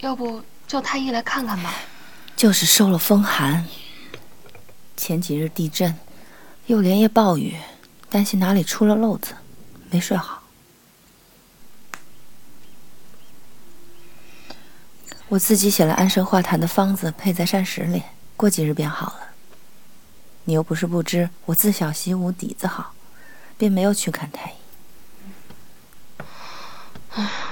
要不叫太医来看看吧？就是受了风寒。前几日地震，又连夜暴雨，担心哪里出了漏子，没睡好。我自己写了安神化痰的方子，配在膳食里，过几日便好了。你又不是不知，我自小习武，底子好，便没有去看太医。唉。